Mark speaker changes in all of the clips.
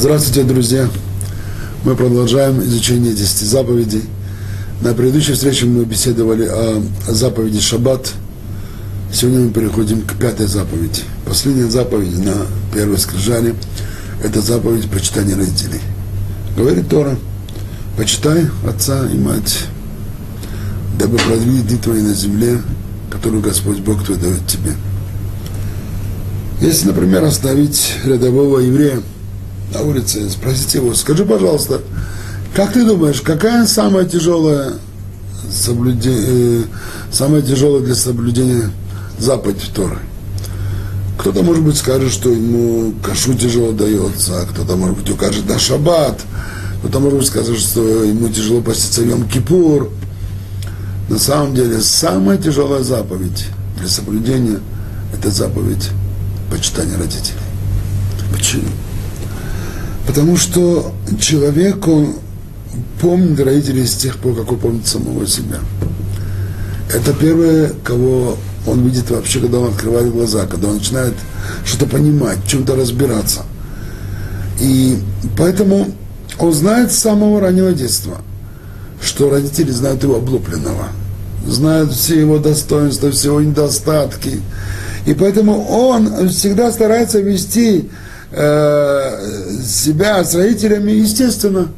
Speaker 1: Здравствуйте, друзья! Мы продолжаем изучение 10 заповедей. На предыдущей встрече мы беседовали о заповеди Шаббат. Сегодня мы переходим к пятой заповеди. Последняя заповедь на первой скрижале – это заповедь почитания родителей. Говорит Тора, почитай отца и мать, дабы продвинуть дни твои на земле, которую Господь Бог твой дает тебе. Если, например, оставить рядового еврея – на улице, спросите его, скажи, пожалуйста, как ты думаешь, какая самая тяжелая соблюдение, э, самая тяжелая для соблюдения заповедь Торы? Кто-то, может быть, скажет, что ему кашу тяжело дается, а кто-то, может быть, укажет на шаббат, кто-то, может быть, скажет, что ему тяжело поститься Йом Кипур. На самом деле, самая тяжелая заповедь для соблюдения – это заповедь почитания родителей. Почему? Потому что человек, он помнит родителей с тех пор, как он помнит самого себя. Это первое, кого он видит вообще, когда он открывает глаза, когда он начинает что-то понимать, чем-то разбираться. И поэтому он знает с самого раннего детства, что родители знают его облупленного, знают все его достоинства, все его недостатки. И поэтому он всегда старается вести э, себя с родителями, естественно,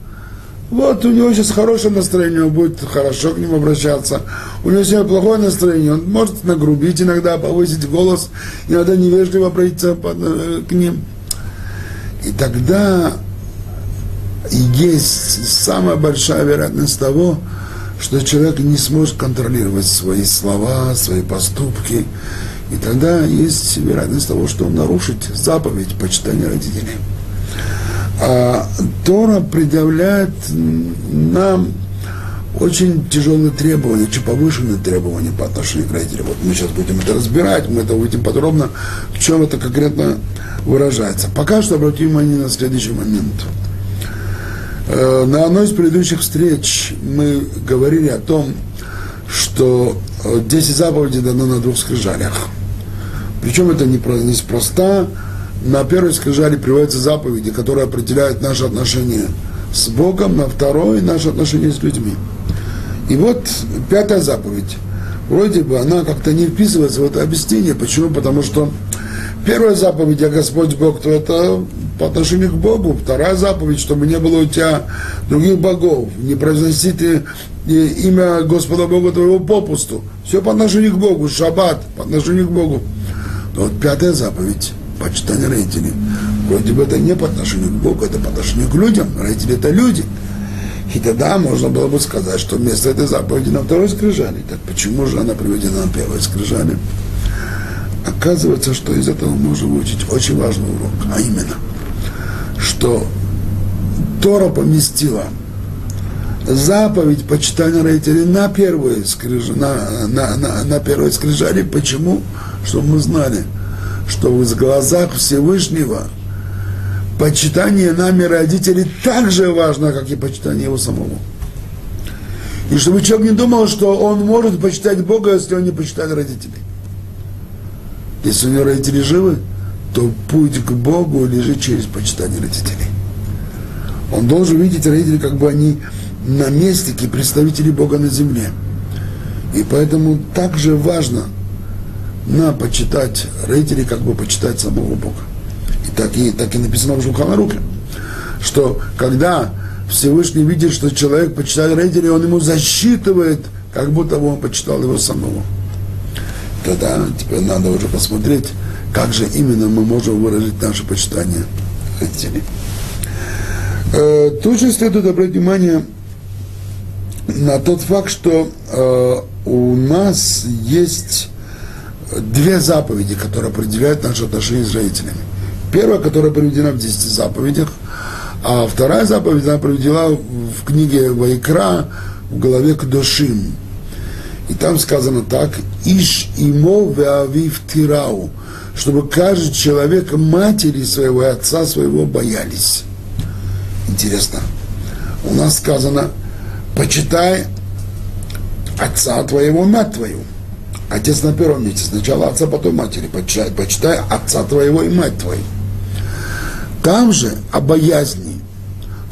Speaker 1: вот у него сейчас хорошее настроение, он будет хорошо к ним обращаться. У него сегодня плохое настроение, он может нагрубить иногда, повысить голос, иногда невежливо обратиться э, к ним. И тогда есть самая большая вероятность того, что человек не сможет контролировать свои слова, свои поступки, и тогда есть вероятность того, что он нарушит заповедь почитания родителей. А Тора предъявляет нам очень тяжелые требования, очень повышенные требования по отношению к родителям. Вот мы сейчас будем это разбирать, мы это увидим подробно, в чем это конкретно выражается. Пока что обратим внимание на следующий момент. Э, на одной из предыдущих встреч мы говорили о том, что 10 заповедей дано на двух скрижалях – причем это неспроста. На первой скрижали приводятся заповеди, которые определяют наши отношения с Богом, на второй наши отношения с людьми. И вот пятая заповедь. Вроде бы она как-то не вписывается в это объяснение. Почему? Потому что первая заповедь, я Господь Бог, то это по отношению к Богу. Вторая заповедь, чтобы не было у тебя других богов. Не произносите имя Господа Бога твоего попусту. Все по отношению к Богу. Шаббат по отношению к Богу. Но вот пятая заповедь – почитание родителей. Вроде бы это не по отношению к Богу, это по отношению к людям. Родители – это люди. И тогда можно было бы сказать, что вместо этой заповеди на второй скрижали. Так почему же она приведена на первой скрижали? Оказывается, что из этого можно выучить очень важный урок, а именно, что Тора поместила заповедь почитания родителей на первой скрижали, на, на, на, на первой скрижали. Почему? Чтобы мы знали, что в глазах Всевышнего почитание нами родителей так же важно, как и почитание его самого. И чтобы человек не думал, что он может почитать Бога, если он не почитает родителей. Если у него родители живы, то путь к Богу лежит через почитание родителей. Он должен видеть родителей, как бы они наместники, представители Бога на земле. И поэтому также важно – на почитать родителей, как бы почитать самого Бога. И так и, так и написано в Шулханаруке, что когда Всевышний видит, что человек почитает родителей, он ему засчитывает, как будто бы он почитал его самого. Тогда теперь надо уже посмотреть, как же именно мы можем выразить наше почитание родителей. Э, тут же следует обратить внимание на тот факт, что э, у нас есть две заповеди, которые определяют наши отношения с родителями. Первая, которая приведена в 10 заповедях, а вторая заповедь она приведена в книге Вайкра в главе Кдошим. И там сказано так, «Иш имо веавив тирау», чтобы каждый человек матери своего и отца своего боялись. Интересно. У нас сказано, почитай отца твоего, мать твою. Отец на первом месте. Сначала отца, потом матери. Почитай, почитай отца твоего и мать твою. Там же о боязни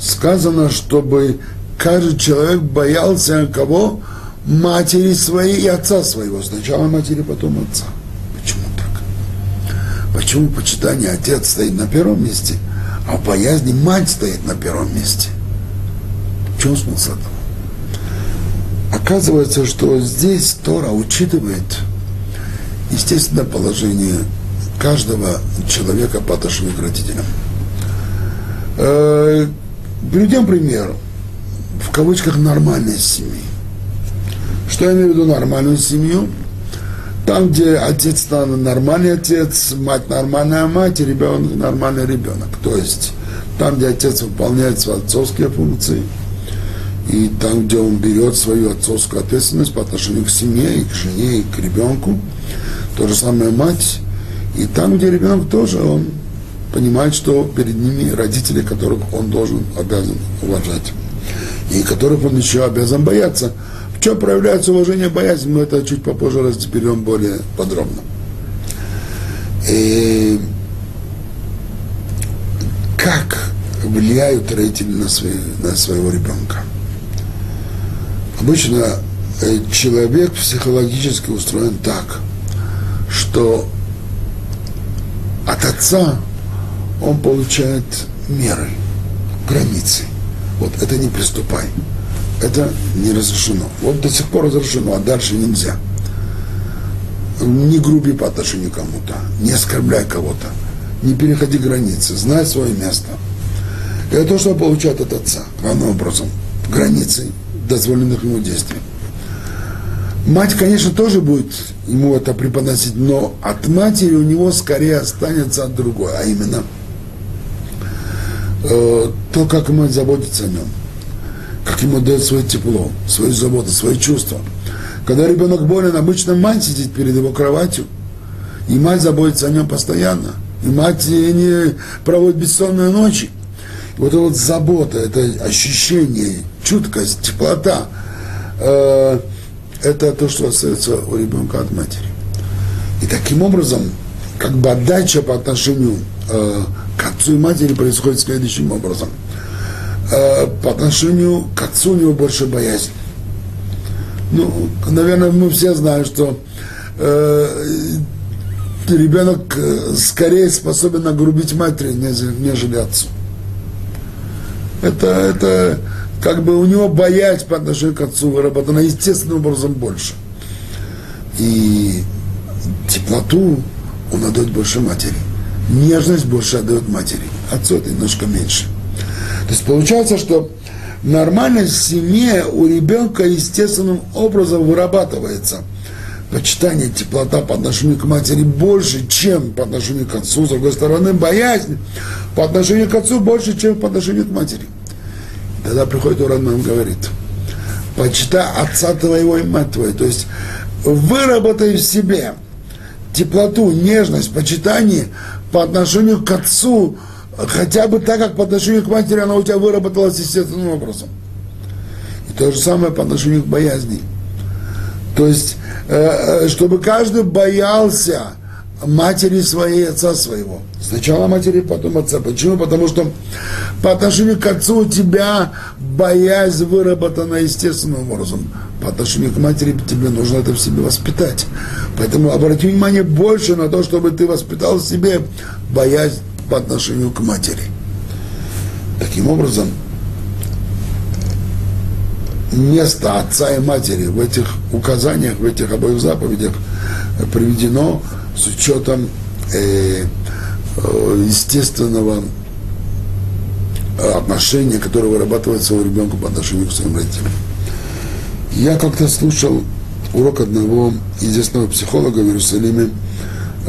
Speaker 1: сказано, чтобы каждый человек боялся кого? Матери своей и отца своего. Сначала матери, потом отца. Почему так? Почему почитание отец стоит на первом месте, а в боязни мать стоит на первом месте? В чем смысл этого? Оказывается, что здесь Тора учитывает естественное положение каждого человека по отношению к родителям. Э, приведем пример в кавычках нормальной семьи. Что я имею в виду нормальную семью? Там, где отец нормальный отец, мать нормальная мать, и ребенок нормальный ребенок. То есть там, где отец выполняет свои отцовские функции, и там, где он берет свою отцовскую ответственность по отношению к семье, и к жене, и к ребенку, то же самое мать, и там, где ребенок тоже, он понимает, что перед ними родители, которых он должен, обязан уважать, и которых он еще обязан бояться. В чем проявляется уважение, боязнь, мы это чуть попозже разберем более подробно. И как влияют родители на, свои, на своего ребенка? Обычно э, человек психологически устроен так, что от отца он получает меры, границы. Вот это не приступай. Это не разрешено. Вот до сих пор разрешено, а дальше нельзя. Не груби по отношению к кому-то, не оскорбляй кого-то, не переходи границы, знай свое место. Это то, что получает от отца, главным образом, границы дозволенных ему действий. Мать, конечно, тоже будет ему это преподносить, но от матери у него скорее останется от другой, а именно э, то, как мать заботится о нем, как ему дает свое тепло, свою заботу, свои чувства. Когда ребенок болен, обычно мать сидит перед его кроватью, и мать заботится о нем постоянно. И мать не проводит бессонные ночи. Вот эта вот забота, это ощущение, чуткость, теплота, э, это то, что остается у ребенка от матери. И таким образом, как бы отдача по отношению э, к отцу и матери происходит следующим образом. Э, по отношению к отцу у него больше боязнь. Ну, наверное, мы все знаем, что э, ребенок э, скорее способен нагрубить матери, нежели отцу. Это, это как бы у него боязнь по отношению к отцу выработана естественным образом больше. И теплоту он отдает больше матери. Нежность больше отдает матери. Отцу это немножко меньше. То есть получается, что нормальность в семье у ребенка естественным образом вырабатывается. Почитание, теплота по отношению к матери больше, чем по отношению к отцу. С другой стороны, боязнь по отношению к отцу больше, чем по отношению к матери. Тогда приходит Уран нам говорит, почитай отца твоего и мать твою. То есть выработай в себе теплоту, нежность, почитание по отношению к отцу, хотя бы так, как по отношению к матери она у тебя выработалась естественным образом. И то же самое по отношению к боязни. То есть, э, э, чтобы каждый боялся матери своей, отца своего. Сначала матери, потом отца. Почему? Потому что по отношению к отцу у тебя боязнь выработана естественным образом. По отношению к матери тебе нужно это в себе воспитать. Поэтому обрати внимание больше на то, чтобы ты воспитал в себе боязнь по отношению к матери. Таким образом, место отца и матери в этих указаниях, в этих обоих заповедях приведено с учетом э, э, естественного отношения, которое вырабатывается у ребенка по отношению к своим родителям. Я как-то слушал урок одного известного психолога в Иерусалиме,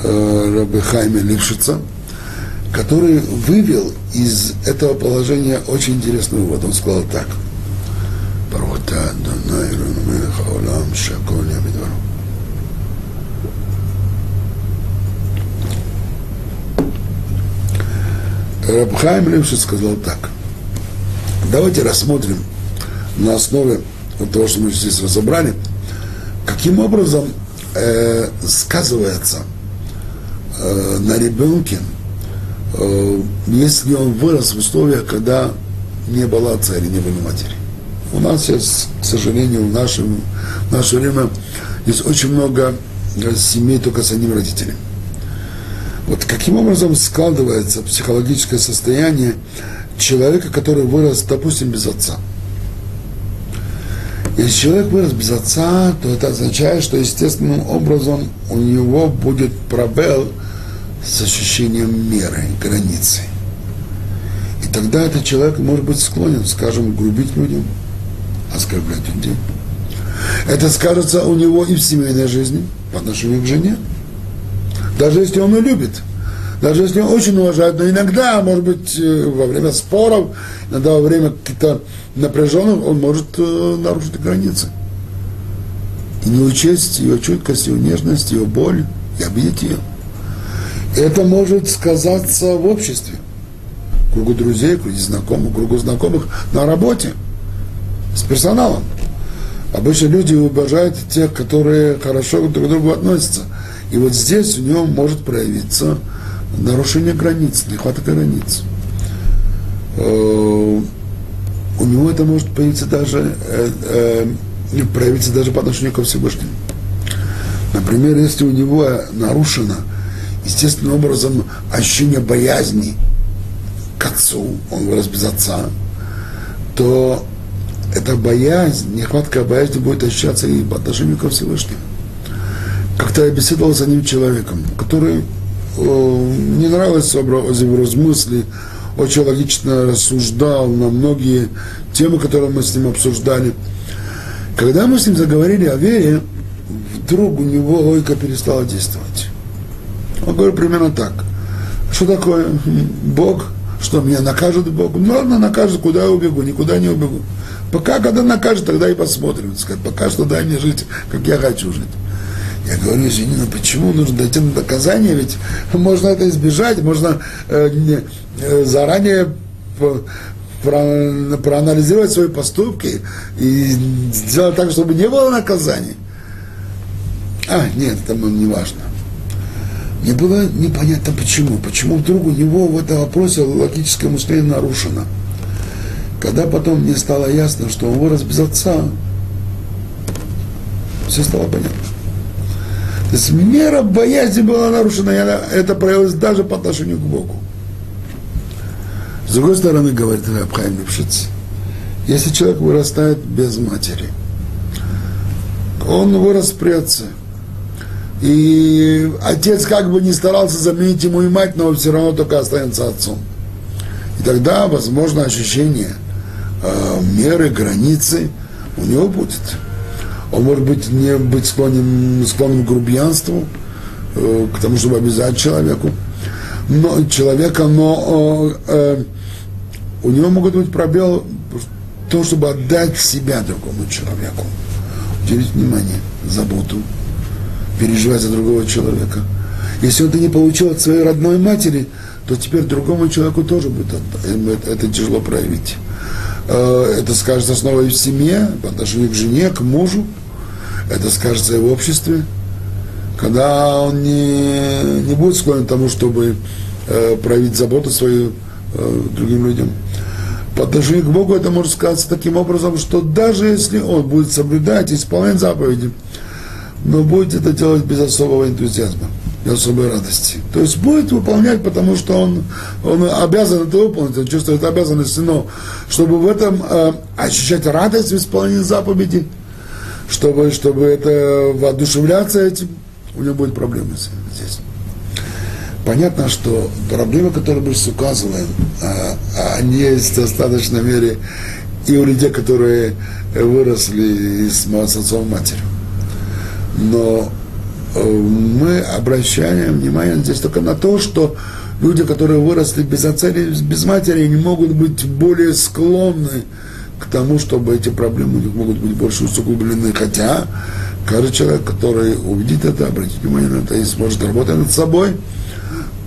Speaker 1: э, Рабы Хайме Лившица, который вывел из этого положения очень интересный вывод. Он сказал так. Барута Донай Рунамелеха Олам Шаколь Ябидвару. Рабхайм Левшин сказал так. Давайте рассмотрим на основе того, что мы здесь разобрали, каким образом э, сказывается э, на ребенке э, если он вырос в условиях, когда не было отца или не было матери. У нас сейчас, к сожалению, в, нашем, в наше время есть очень много семей только с одним родителем. Вот каким образом складывается психологическое состояние человека, который вырос, допустим, без отца. Если человек вырос без отца, то это означает, что естественным образом у него будет пробел с ощущением меры, границы. И тогда этот человек может быть склонен, скажем, грубить людям, оскорблять людей. Это скажется у него и в семейной жизни по отношению к жене. Даже если он ее любит. Даже если он очень уважает, но иногда, может быть, э, во время споров, иногда во время каких-то напряженных, он может э, нарушить границы. И не учесть ее чуткость, ее нежность, ее боль, и обидеть ее. Это может сказаться в обществе, кругу друзей, кругу знакомых, кругу знакомых, на работе, с персоналом. Обычно люди уважают тех, которые хорошо друг к другу относятся. И вот здесь у него может проявиться нарушение границ, нехватка границ. Э, у него это может появиться даже, э, э, проявиться даже по отношению ко Всевышнему. Например, если у него нарушено естественным образом ощущение боязни к отцу, он вырос без отца, то эта боязнь, нехватка боязни будет ощущаться и по отношению ко Всевышнему. Как-то я беседовал с одним человеком, который э, не нравился его размысли, очень логично рассуждал на многие темы, которые мы с ним обсуждали. Когда мы с ним заговорили о вере, вдруг у него логика перестала действовать. Он говорит примерно так. Что такое Бог? Что меня накажет Бог? Ну ладно, накажет, куда я убегу? Никуда не убегу. Пока, когда накажет, тогда и посмотрим. Сказать, пока что дай мне жить, как я хочу жить. Я говорю, извини, но почему нужно дойти на доказание? Ведь можно это избежать, можно э, не, э, заранее про, проанализировать свои поступки и сделать так, чтобы не было наказания. А, нет, это не важно. Мне было непонятно почему. Почему вдруг у него в этом вопросе логическое мышление нарушено. Когда потом мне стало ясно, что он вырос без отца, все стало понятно. То есть мера боязни была нарушена, и это проявилось даже по отношению к Богу. С другой стороны, говорит Рабхайм Липшиц, если человек вырастает без матери, он вырос при отце, и отец как бы не старался заменить ему и мать, но все равно только останется отцом. И тогда, возможно, ощущение э, меры, границы у него будет он может быть не быть склонен, склонен к грубиянству, э, к тому, чтобы обязать человеку, но, человека, но э, у него могут быть пробелы в том, чтобы отдать себя другому человеку, уделить внимание, заботу, переживать за другого человека. Если он это не получил от своей родной матери, то теперь другому человеку тоже будет это, это тяжело проявить. Э, это скажется снова и в семье, по отношению к жене, к мужу. Это скажется и в обществе, когда он не, не будет склонен к тому, чтобы э, проявить заботу свою э, другим людям. По отношению к Богу это может сказаться таким образом, что даже если он будет соблюдать и исполнять заповеди, но будет это делать без особого энтузиазма, без особой радости. То есть будет выполнять, потому что он, он обязан это выполнить, он чувствует обязанность, но чтобы в этом э, ощущать радость в исполнении заповеди – чтобы, чтобы это воодушевляться этим, у него будет проблемы здесь. Понятно, что проблемы, которые мы сейчас указываем, а, они есть в достаточной мере и у людей, которые выросли с, отцом и матерью. Но э, мы обращаем внимание здесь только на то, что люди, которые выросли без отца и без матери, не могут быть более склонны к тому, чтобы эти проблемы у них могут быть больше усугублены. Хотя каждый человек, который увидит это, обратит внимание на это и сможет работать над собой,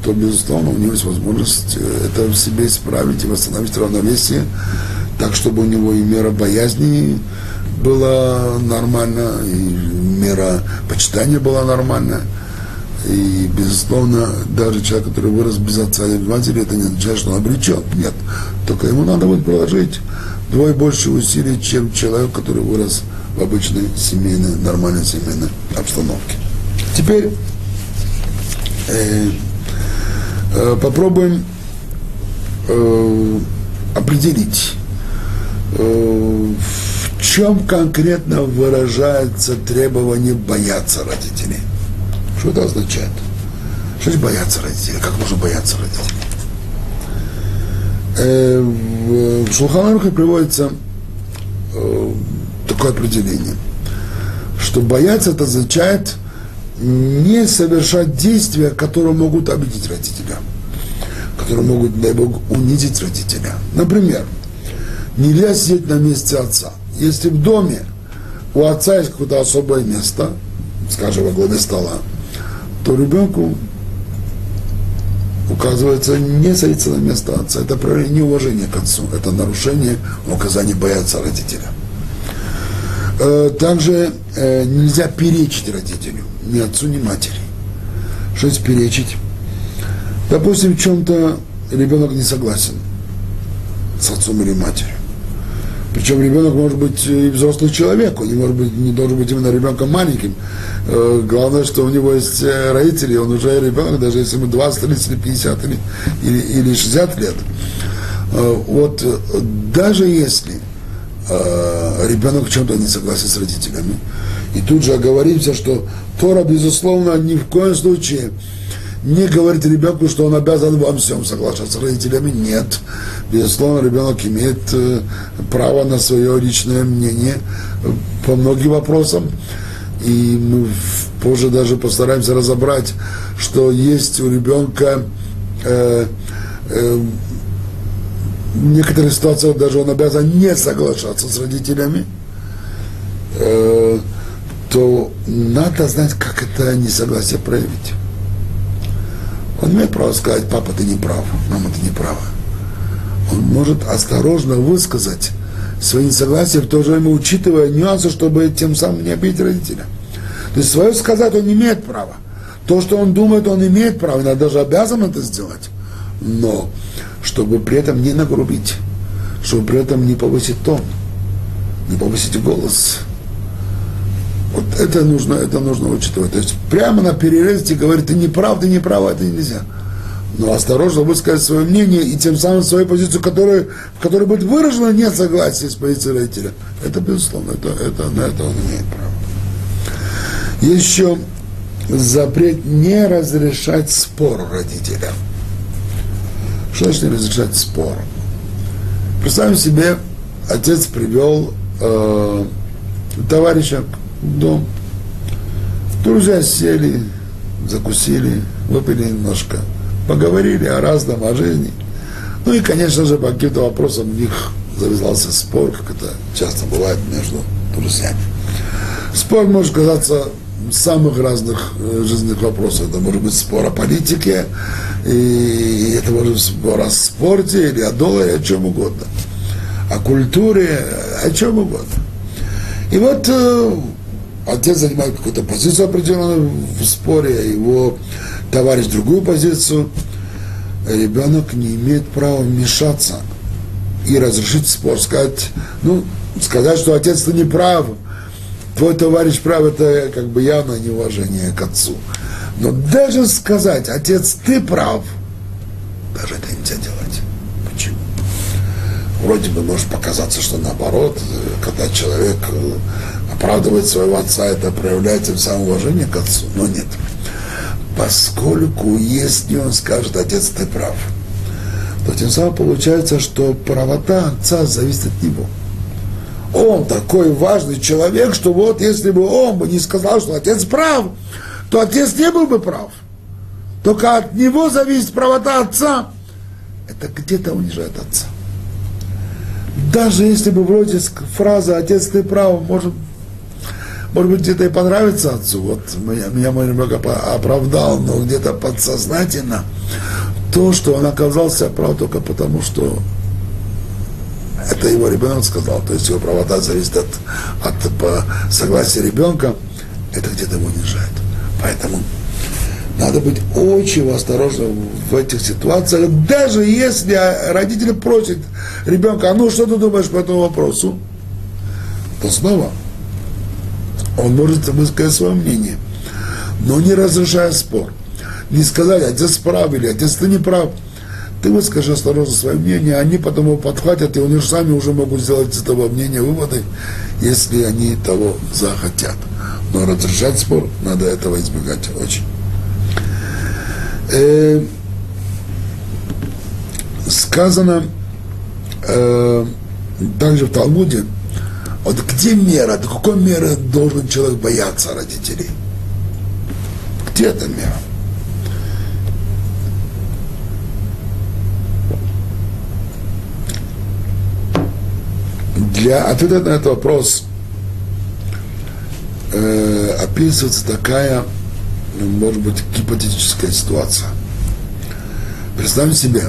Speaker 1: то, безусловно, у него есть возможность э, это в себе исправить и восстановить равновесие, так, чтобы у него и мера боязни была нормальна, и мера почитания была нормальная. И, безусловно, даже человек, который вырос без отца или матери, это не означает, что он обречен. Нет. Только ему надо будет приложить двое больше усилий, чем человек, который вырос в обычной семейной, нормальной семейной обстановке. Теперь э, э, попробуем э, определить, э, в чем конкретно выражается требование бояться родителей. Что это означает? Что значит бояться родителей? Как можно бояться родителей? Э, в, в Шулханарухе приводится э, такое определение, что бояться это означает не совершать действия, которые могут обидеть родителя, которые могут, дай Бог, унизить родителя. Например, нельзя сидеть на месте отца. Если в доме у отца есть какое-то особое место, скажем, во главе стола, то ребенку указывается не садиться на место отца. Это проявление неуважения к отцу. Это нарушение указания бояться родителя. Э, также э, нельзя перечить родителю, ни отцу, ни матери. Что есть перечить? Допустим, в чем-то ребенок не согласен с отцом или матерью. Причем ребенок может быть и взрослый человек, он не, может быть, не должен быть именно ребенком маленьким. Э, главное, что у него есть родители, он уже ребенок, даже если ему 20, 30 или 50 или, или, или 60 лет. Вот даже если э, ребенок в чем-то не согласен с родителями. И тут же оговоримся, что Тора, безусловно, ни в коем случае не говорит ребенку, что он обязан во всем соглашаться с родителями. Нет. Безусловно, ребенок имеет э, право на свое личное мнение по многим вопросам. И мы позже даже постараемся разобрать, что есть у ребенка э, э, в некоторых ситуациях даже он обязан не соглашаться с родителями, э, то надо знать, как это несогласие проявить. Он имеет право сказать, папа, ты не прав, мама, ты не права. Он может осторожно высказать свои несогласия, в то же время учитывая нюансы, чтобы тем самым не обидеть родителя. То есть свое сказать он имеет право. То, что он думает, он имеет право, иногда даже обязан это сделать. Но чтобы при этом не нагрубить, чтобы при этом не повысить тон, не повысить голос. Вот это нужно, это нужно учитывать. То есть прямо на перерезе говорит, ты не прав, ты не прав, это нельзя. Но осторожно высказать свое мнение и тем самым свою позицию, которая, в которой будет выражено несогласие с позицией родителя. Это безусловно, это, это, на это он имеет право. Еще запрет не разрешать спор родителям. Что значит разрешать спор? Представим себе, отец привел э, товарища дом. Друзья сели, закусили, выпили немножко, поговорили о разном, о жизни. Ну и, конечно же, по каким-то вопросам у них завязался спор, как это часто бывает между друзьями. Спор может казаться самых разных э, жизненных вопросов. Это может быть спор о политике, и это может быть спор о спорте, или о долларе, о чем угодно. О культуре, о чем угодно. И вот э, отец занимает какую-то позицию определенную в споре, а его товарищ другую позицию. Ребенок не имеет права вмешаться и разрешить спор, сказать, ну, сказать, что отец ты не прав, твой товарищ прав, это как бы явное неуважение к отцу. Но даже сказать, отец, ты прав, даже это нельзя делать. Почему? Вроде бы может показаться, что наоборот, когда человек оправдывает своего отца, это проявляет тем самым уважение к отцу. Но нет. Поскольку если он скажет, отец, ты прав, то тем самым получается, что правота отца зависит от него он такой важный человек, что вот если бы он бы не сказал, что отец прав, то отец не был бы прав. Только от него зависит правота отца. Это где-то унижает отца. Даже если бы вроде фраза «отец, ты прав», может, может быть, где-то и понравится отцу. Вот меня, меня мой ребенок оправдал, но где-то подсознательно то, что он оказался прав только потому, что это его ребенок сказал, то есть его правота зависит от, от по согласия ребенка, это где-то его унижает. Поэтому Надо быть очень осторожным в этих ситуациях, даже если родители просят ребенка, а ну что ты думаешь по этому вопросу, то снова он может высказать свое мнение, но не разрешая спор. Не сказать, отец прав или отец ты не прав. Ты выскажи осторожно свое мнение, они потом его подхватят, и они же сами уже могут сделать из этого мнения выводы, если они того захотят. Но разрешать спор надо этого избегать очень. Э, сказано э, также в Талмуде, вот где мера, до какой меры должен человек бояться родителей? Где эта мера? Для ответа на этот вопрос э, описывается такая, может быть, гипотетическая ситуация. Представьте себе,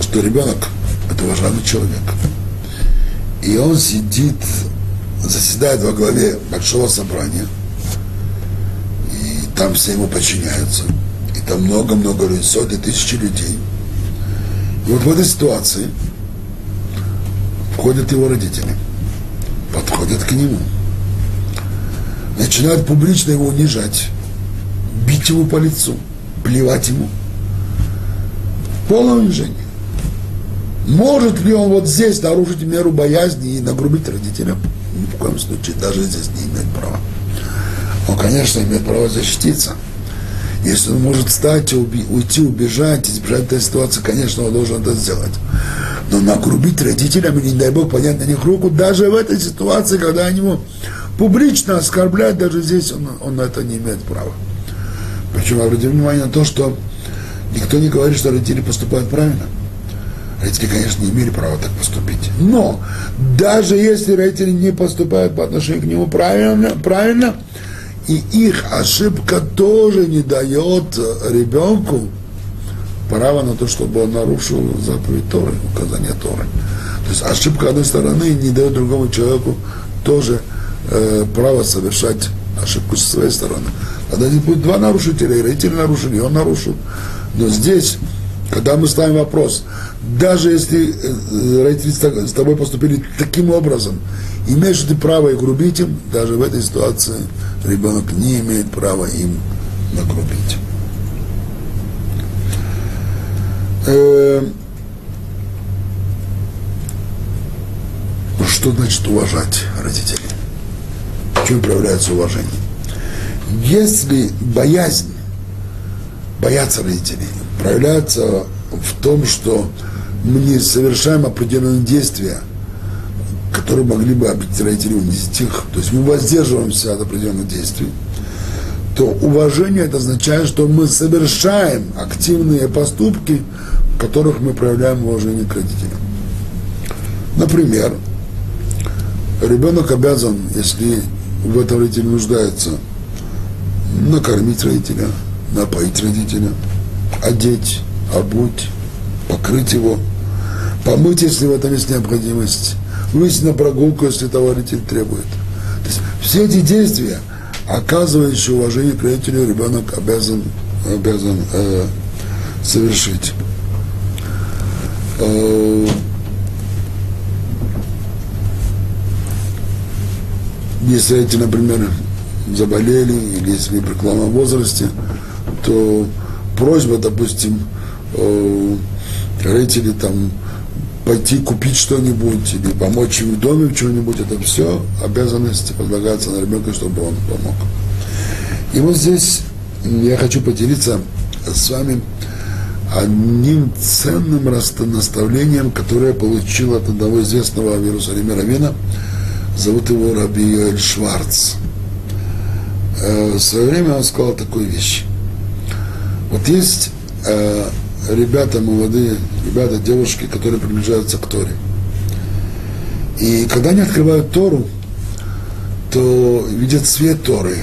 Speaker 1: что ребенок – это уважаемый человек – и он сидит, заседает во главе большого собрания, и там все ему подчиняются, и там много-много людей, сотни, тысячи людей. И вот в этой ситуации входят его родители, подходят к нему, начинают публично его унижать, бить его по лицу, плевать ему. Полное унижение. Может ли он вот здесь нарушить меру боязни и нагрубить родителям? Ни в коем случае, даже здесь не имеет права. Он, конечно, имеет право защититься. Если он может встать, уйти, убежать, избежать этой ситуации, конечно, он должен это сделать. Но нагрубить родителям и, не дай Бог, поднять на них руку, даже в этой ситуации, когда они его публично оскорбляют, даже здесь он, он это не имеет права. Причем обратите внимание на то, что никто не говорит, что родители поступают правильно. Родители, конечно, не имели права так поступить. Но даже если родители не поступают по отношению к нему правильно, правильно и их ошибка тоже не дает ребенку право на то, чтобы он нарушил заповедь Торы, указание Торы. То есть ошибка одной стороны не дает другому человеку тоже э, право совершать ошибку со своей стороны. Тогда здесь будет два нарушителя, и родители нарушили, и он нарушил. Но здесь когда мы ставим вопрос, даже если э, родители с тобой поступили таким образом, имеешь ты право их грубить им, даже в этой ситуации ребенок не имеет права им нагрубить. Э, что значит уважать родителей? В чем проявляется уважение? Если боязнь, бояться родителей, проявляется в том, что мы не совершаем определенные действия, которые могли бы обидеть родителей, унизить их. То есть мы воздерживаемся от определенных действий. То уважение это означает, что мы совершаем активные поступки, в которых мы проявляем уважение к родителям. Например, ребенок обязан, если в этом родитель нуждается, накормить родителя, напоить родителя – одеть, обуть, покрыть его, помыть, если в этом есть необходимость, выйти на прогулку, если товаритель требует. То есть все эти действия, оказывающие уважение к родителю, ребенок обязан, обязан э, совершить. Э, если эти, например, заболели, или если в преклонном возрасте, то просьба, допустим, э, родителей там пойти купить что-нибудь или помочь им в доме в чем-нибудь, это все обязанности возлагаются на ребенка, чтобы он помог. И вот здесь я хочу поделиться с вами одним ценным наставлением, которое я получил от одного известного в Иерусалиме равина, зовут его Раби Йоэль Шварц. Э, в свое время он сказал такую вещь. Вот есть э, ребята молодые, ребята, девушки, которые приближаются к Торе. И когда они открывают Тору, то видят свет Торы,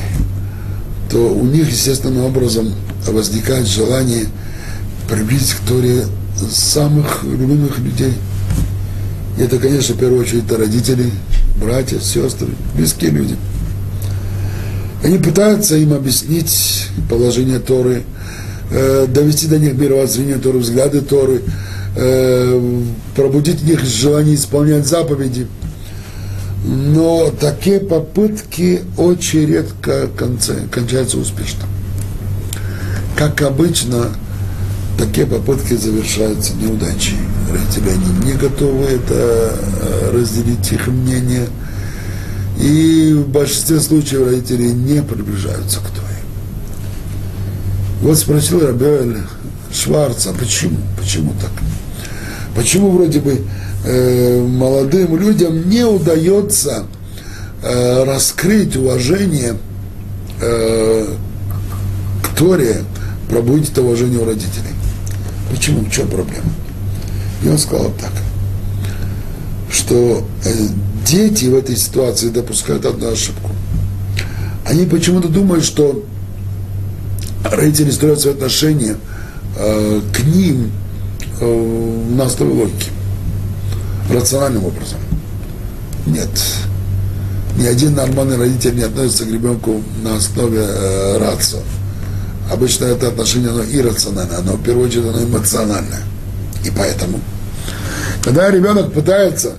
Speaker 1: то у них естественным образом возникает желание приблизить к Торе самых любимых людей. И это, конечно, в первую очередь, это родители, братья, сестры, близкие люди. Они пытаются им объяснить положение Торы, э, довести до них мировоззрение Торы, взгляды Торы, э, пробудить в них желание исполнять заповеди. Но такие попытки очень редко кончаются успешно. Как обычно, такие попытки завершаются неудачей. Родители они не готовы это э, разделить их мнение. И в большинстве случаев родители не приближаются к Торе. Вот спросил Рабиэль Шварца, почему? Почему так? Почему вроде бы э, молодым людям не удается э, раскрыть уважение э, к Торе, пробудить это уважение у родителей? Почему? В чем проблема? И он сказал так, что э, дети в этой ситуации допускают одну ошибку. Они почему-то думают, что родители строят свои отношения э, к ним э, на основе логики, рациональным образом. Нет. Ни один нормальный родитель не относится к ребенку на основе э, рацио. Обычно это отношение, оно иррациональное, оно в первую очередь оно эмоциональное. И поэтому, когда ребенок пытается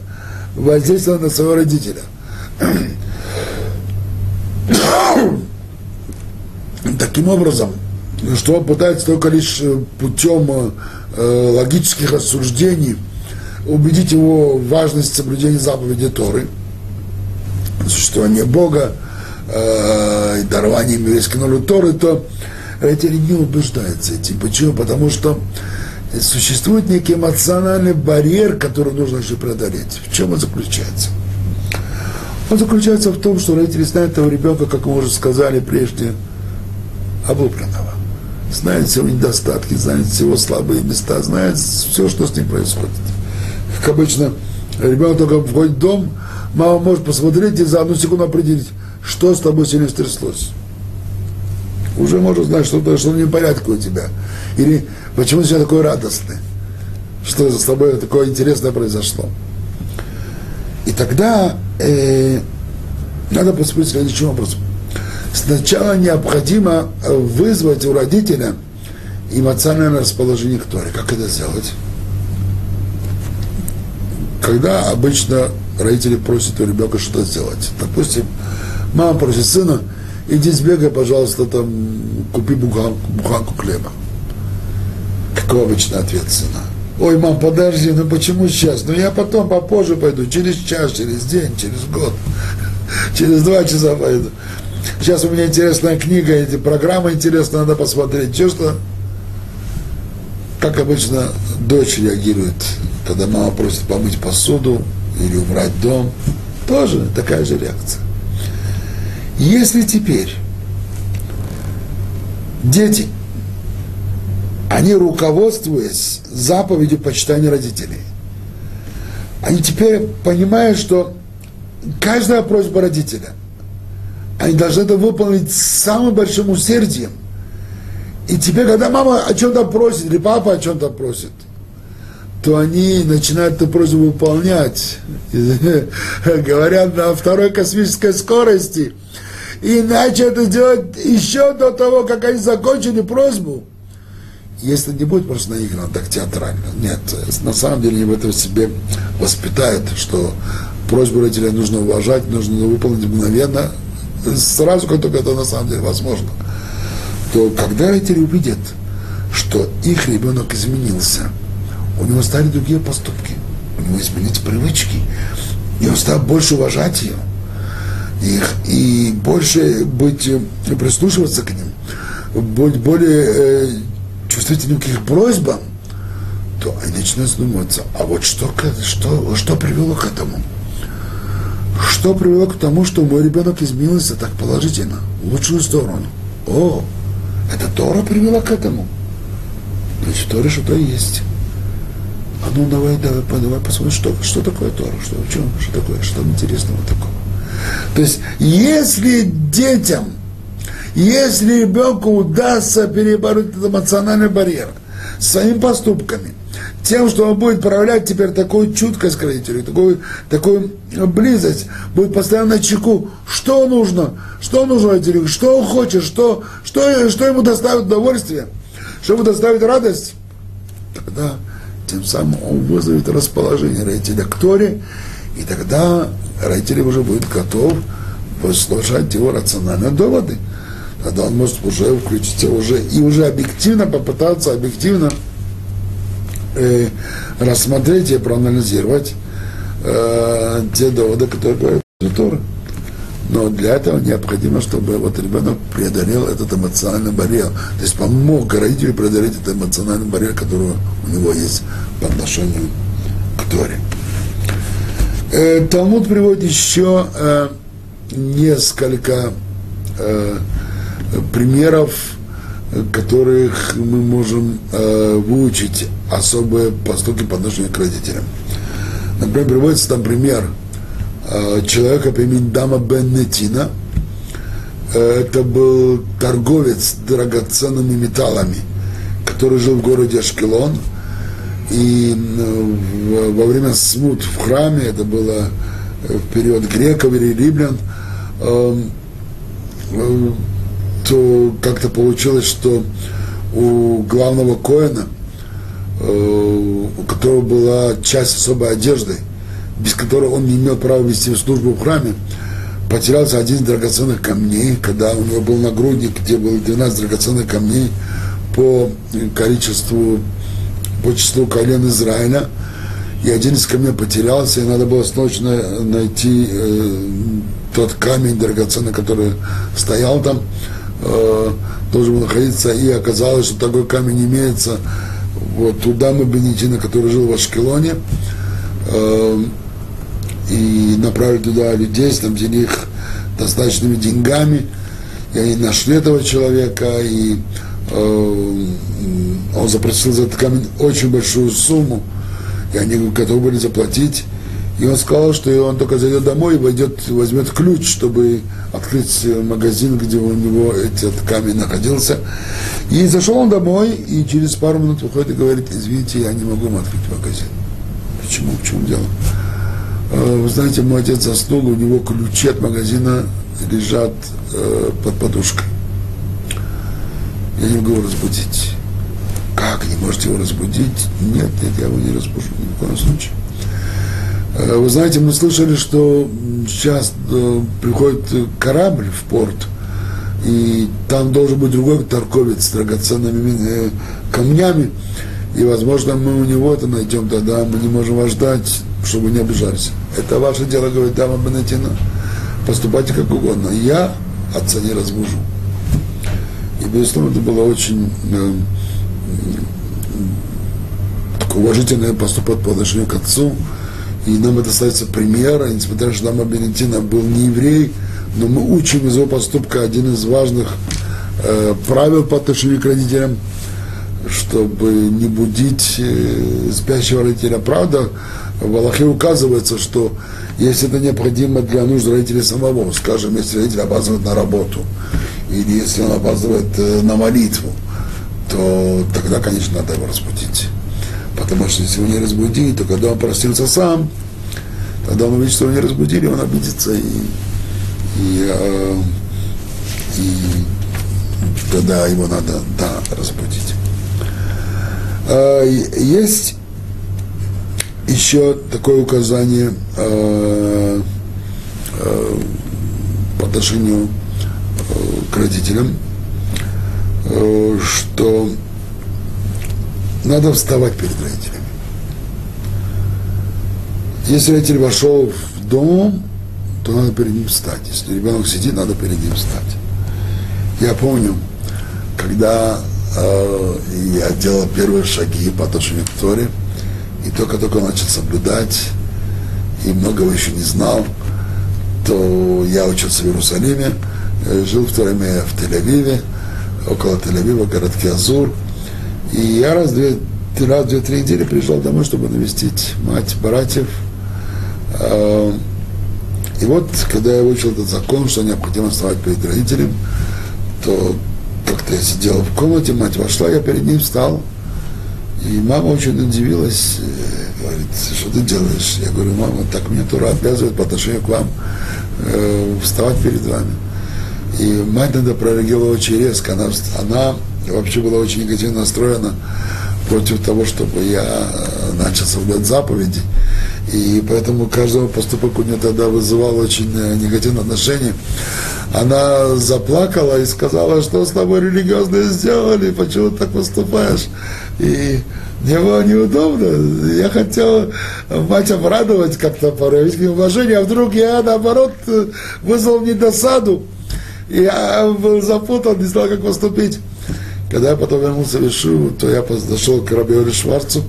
Speaker 1: воздействовать на своего родителя, таким образом, что он пытается только лишь путем э, логических рассуждений убедить его в важности соблюдения заповеди Торы, существования Бога, э, и дарования еврейской народу Торы, то родители не убеждаются этим. Почему? Потому что существует некий эмоциональный барьер, который нужно еще преодолеть. В чем он заключается? Он заключается в том, что родители знают этого ребенка, как мы уже сказали прежде, облупленного. Знают все недостатки, знают все его слабые места, знают все, что с ним происходит. Как обычно, ребенок только входит в дом, мама может посмотреть и за одну секунду определить, что с тобой сегодня стряслось уже можно знать, что-то что не в порядке у тебя. Или почему ты такой радостный, что с тобой такое интересное произошло. И тогда э, надо поступить следующим образом. Сначала необходимо вызвать у родителя эмоциональное расположение к Торе. Как это сделать? Когда обычно родители просят у ребенка что-то сделать. Допустим, мама просит сына, иди сбегай, пожалуйста, там, купи буханку, буханку хлеба. Какой обычный ответ сына? Ой, мам, подожди, ну почему сейчас? Ну я потом попозже пойду, через час, через день, через год, через два часа пойду. Сейчас у меня интересная книга, эти программы интересные, надо посмотреть. Что что? Как обычно дочь реагирует, когда мама просит помыть посуду или убрать дом. Тоже такая же реакция. Если теперь дети, они руководствуясь заповедью почитания родителей, они теперь понимают, что каждая просьба родителя, они должны это выполнить с самым большим усердием. И теперь, когда мама о чем-то просит, или папа о чем-то просит, то они начинают эту просьбу выполнять. Говорят на второй космической скорости – иначе это сделать еще до того, как они закончили просьбу. Если не будет просто наиграно, так театрально. Нет, на самом деле они в этом себе воспитают, что просьбу родителей нужно уважать, нужно выполнить мгновенно, сразу, как только это на самом деле возможно. То когда родители увидят, что их ребенок изменился, у него стали другие поступки, у него изменились привычки, и он стал больше уважать ее – их и больше быть, э, прислушиваться к ним, быть более э, чувствительным к их просьбам, то они начинают задумываться, а вот что, что, что привело к этому? Что привело к тому, что мой ребенок изменился так положительно, в лучшую сторону? О, это Тора привела к этому. Значит, Тора что-то есть. А ну давай, давай, давай посмотрим, что, что такое Тора, что, в чем, что такое, что там интересного такого. То есть, если детям, если ребенку удастся перебороть этот эмоциональный барьер своими поступками, тем, что он будет проявлять теперь такую чуткость к родителю, такую, такую близость, будет постоянно чеку, что нужно, что нужно родителю, что он хочет, что, что, что ему доставит удовольствие, что ему доставит радость, тогда тем самым он вызовет расположение родителя к Торе, и тогда родитель уже будет готов выслушать его рациональные доводы. Тогда он может уже включиться уже и уже объективно попытаться объективно э, рассмотреть и проанализировать э, те доводы, которые говорят Торы. Но для этого необходимо, чтобы вот ребенок преодолел этот эмоциональный барьер. То есть помог родителю преодолеть этот эмоциональный барьер, который у него есть по отношению к Торе. Э, Талмуд приводит еще э, несколько э, примеров, которых мы можем э, выучить особые поступки по отношению к родителям. Например, приводится там пример э, человека по имени Дама Бен Нетина. Э, это был торговец драгоценными металлами, который жил в городе Ашкелон. И э, во время смут в храме, это было в период греков или римлян, э, э, то как-то получилось, что у главного коина, э, у которого была часть особой одежды, без которой он не имел права вести службу в храме, потерялся один из драгоценных камней, когда у него был нагрудник, где было 12 драгоценных камней по количеству, по числу колен Израиля, и один из камней потерялся, и надо было срочно найти э, тот камень драгоценный, который стоял там, э, должен был находиться, и оказалось, что такой камень имеется. Вот у дамы Бенетина, который жил в Ашкелоне, э, и направили туда людей, снабдили их достаточными деньгами, и они нашли этого человека, и э, он запросил за этот камень очень большую сумму, и они готовы были заплатить. И он сказал, что он только зайдет домой и войдет, возьмет ключ, чтобы открыть магазин, где у него этот камень находился. И зашел он домой, и через пару минут выходит и говорит, извините, я не могу вам открыть магазин. Почему? В чем дело? «А, вы знаете, мой отец заснул, у него ключи от магазина лежат э, под подушкой. Я не могу его разбудить. Как, не можете его разбудить? Нет, нет, я его не разбужу ни в коем случае. Э, вы знаете, мы слышали, что сейчас э, приходит корабль в порт, и там должен быть другой торговец с драгоценными э, камнями, и, возможно, мы у него это найдем, тогда мы не можем вас ждать, чтобы не обижались. Это ваше дело, говорит дама Бенетина. Поступайте как угодно. Я отца не разбужу. И, безусловно, это было очень э, такой уважительный поступок по отношению к отцу. И нам это становится примером, несмотря на что Дама Бенетина был не еврей, но мы учим из его поступка один из важных э, правил по отношению к родителям, чтобы не будить э, спящего родителя. Правда, в Аллахе указывается, что если это необходимо для нужд родителей самого, скажем, если родитель опаздывает на работу, или если он опаздывает э, на молитву, то тогда, конечно, надо его разбудить. Потому что если его не разбудить, то когда он проснется сам, тогда он увидит, что его не разбудили, он обидится и, и, э, и тогда его надо, да, разбудить. Э, есть еще такое указание э, по отношению к родителям, что надо вставать перед родителями. Если родитель вошел в дом, то надо перед ним встать. Если ребенок сидит, надо перед ним встать. Я помню, когда э, я делал первые шаги по отношению к Торе, и только-только начал соблюдать, и многого еще не знал, то я учился в Иерусалиме, э, жил в то время в Тель-Авиве, около Тель-Авива, городке Азур, и я раз, две, раз, две, три недели приезжал домой, чтобы навестить мать, братьев. А, и вот, когда я выучил этот закон, что необходимо вставать перед родителем, то как-то я сидел в комнате, мать вошла, я перед ним встал. И мама очень удивилась, э, говорит, что ты делаешь? Я говорю, мама, так мне Тура обязывает по отношению к вам э, вставать перед вами. И мать тогда прореагировала очень резко. Она, она вообще была очень негативно настроена против того, чтобы я э, начал соблюдать заповеди. И поэтому каждого поступок у нее тогда вызывал очень э, негативное отношение. Она заплакала и сказала, что с тобой религиозные сделали, почему ты так поступаешь. И мне было неудобно. Я хотел мать обрадовать как-то, проявить к ней уважение, а вдруг я, наоборот, вызвал мне досаду. Я был запутан, не знал, как поступить. Когда я потом вернулся в Ишу, то я подошел к Рабиоле Шварцу,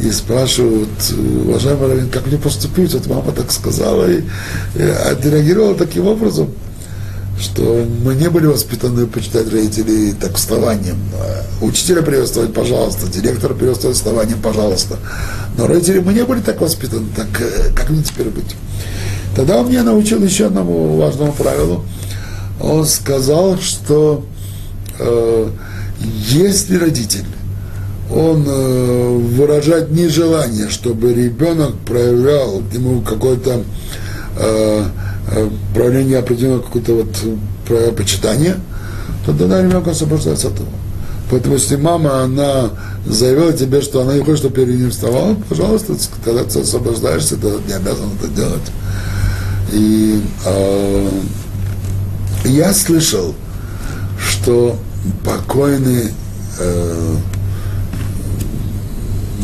Speaker 1: и спрашивают, уважаемый Равин, как мне поступить? Вот мама так сказала, и, и отреагировала таким образом, что мы не были воспитаны почитать родителей так вставанием. Учителя приветствовать, пожалуйста, директора приветствовать вставанием, пожалуйста. Но родители мы не были так воспитаны, так э, как мне теперь быть? Тогда он меня научил еще одному важному правилу. Он сказал, что э, если родитель он э, выражает нежелание, чтобы ребенок проявлял к нему какое-то э, э, проявление определенного какое-то вот э, почитания, то тогда ребенок освобождается от этого. Поэтому если мама, она заявила тебе, что она не хочет, чтобы перед ним вставал, пожалуйста, когда ты освобождаешься, ты не обязан это делать. И э, я слышал, что покойный э,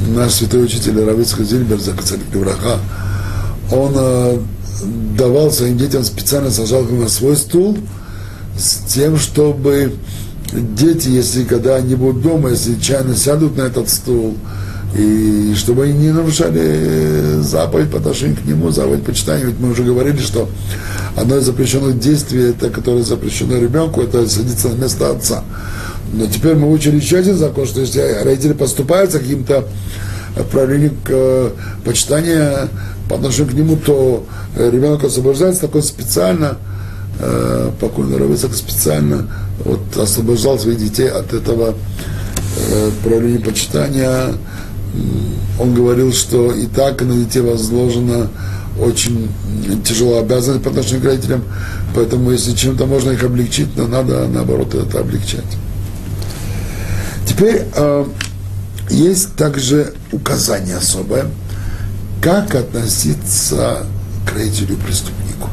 Speaker 1: наш святой учитель Равицкий Зильбер, Левраха, он э, давал своим детям специально сажал их на свой стул с тем, чтобы дети, если когда они будут дома, если чайно сядут на этот стул, и чтобы они не нарушали заповедь по отношению к нему, заповедь почитания. Ведь мы уже говорили, что одно из запрещенных действий, это, которое запрещено ребенку, это садиться на место отца. Но теперь мы учили еще один закон, что если родители поступаются каким-то проявлением к э, почитания по отношению к нему, то э, ребенок освобождается, так он специально, э, покойный Равицак специально вот, освобождал своих детей от этого э, проявления почитания. Он говорил, что и так на детей возложена очень тяжелая обязанность по отношению к родителям, поэтому если чем-то можно их облегчить, то надо наоборот это облегчать. Теперь э, есть также указание особое, как относиться к родителю-преступнику.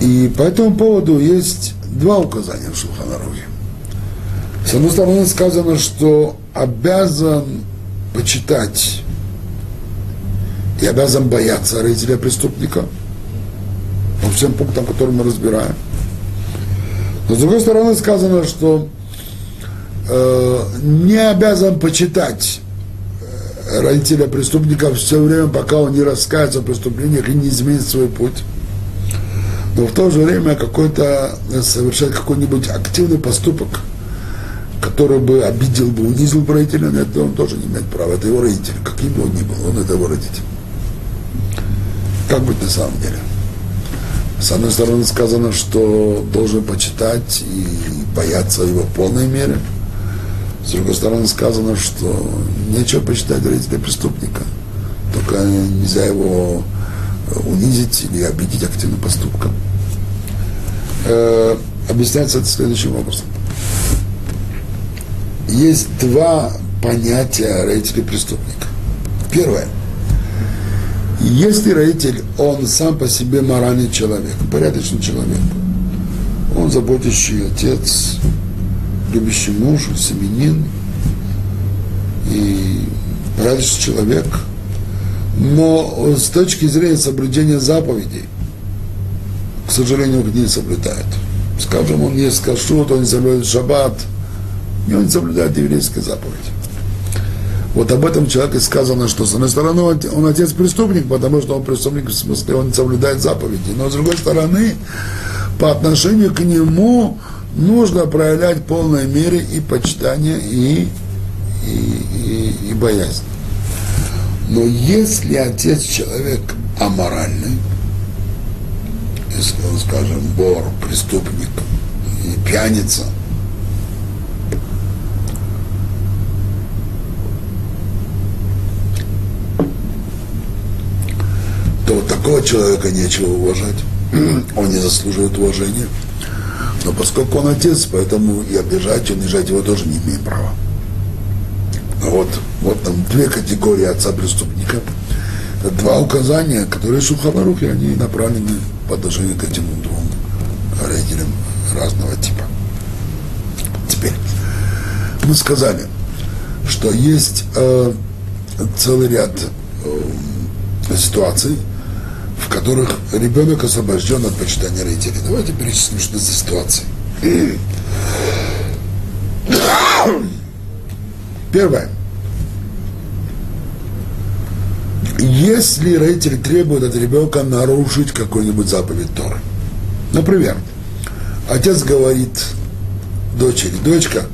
Speaker 1: И по этому поводу есть два указания в Шулханаруге. С одной стороны сказано, что обязан почитать и обязан бояться родителя преступника по всем пунктам, которые мы разбираем – но с другой стороны сказано, что э, не обязан почитать э, родителя преступника все время, пока он не раскается в преступлениях и не изменит свой путь. Но в то же время какой-то э, совершать какой-нибудь активный поступок, который бы обидел бы, унизил бы родителя, на это он тоже не имеет права. Это его родитель, каким бы он ни был, он это его родитель. Как быть на самом деле? С одной стороны сказано, что должен почитать и бояться его в полной мере. С другой стороны сказано, что нечего почитать родителя преступника. Только нельзя его унизить или обидеть активным поступком. Э, объясняется это следующим образом. Есть два понятия родителей преступника. Первое – если родитель, он сам по себе моральный человек, порядочный человек, он заботящий отец, любящий муж, семенин и порядочный человек, но с точки зрения соблюдения заповедей, к сожалению, их не соблюдает. Скажем, он ест кашрут, он не соблюдает шаббат, и он соблюдает еврейские заповеди. Вот об этом человеке сказано, что с одной стороны он отец преступник, потому что он преступник в смысле он соблюдает заповеди. Но с другой стороны, по отношению к нему нужно проявлять в полной мере и почитание, и, и, и, и боязнь. Но если отец человек аморальный, если он, скажем, вор, преступник и пьяница, то такого человека нечего уважать. Он не заслуживает уважения. Но поскольку он отец, поэтому и обижать, и унижать его тоже не имеем права. Вот, вот там две категории отца преступника. Два указания, которые в Шуханарухе, они направлены по отношению к этим двум родителям разного типа. Теперь, мы сказали, что есть э, целый ряд э, ситуаций, в которых ребенок освобожден от почитания родителей. Давайте перечислим, что за ситуации. Первое. Если родители требуют от ребенка нарушить какой-нибудь заповедь Торы. Например, отец говорит дочери, дочка,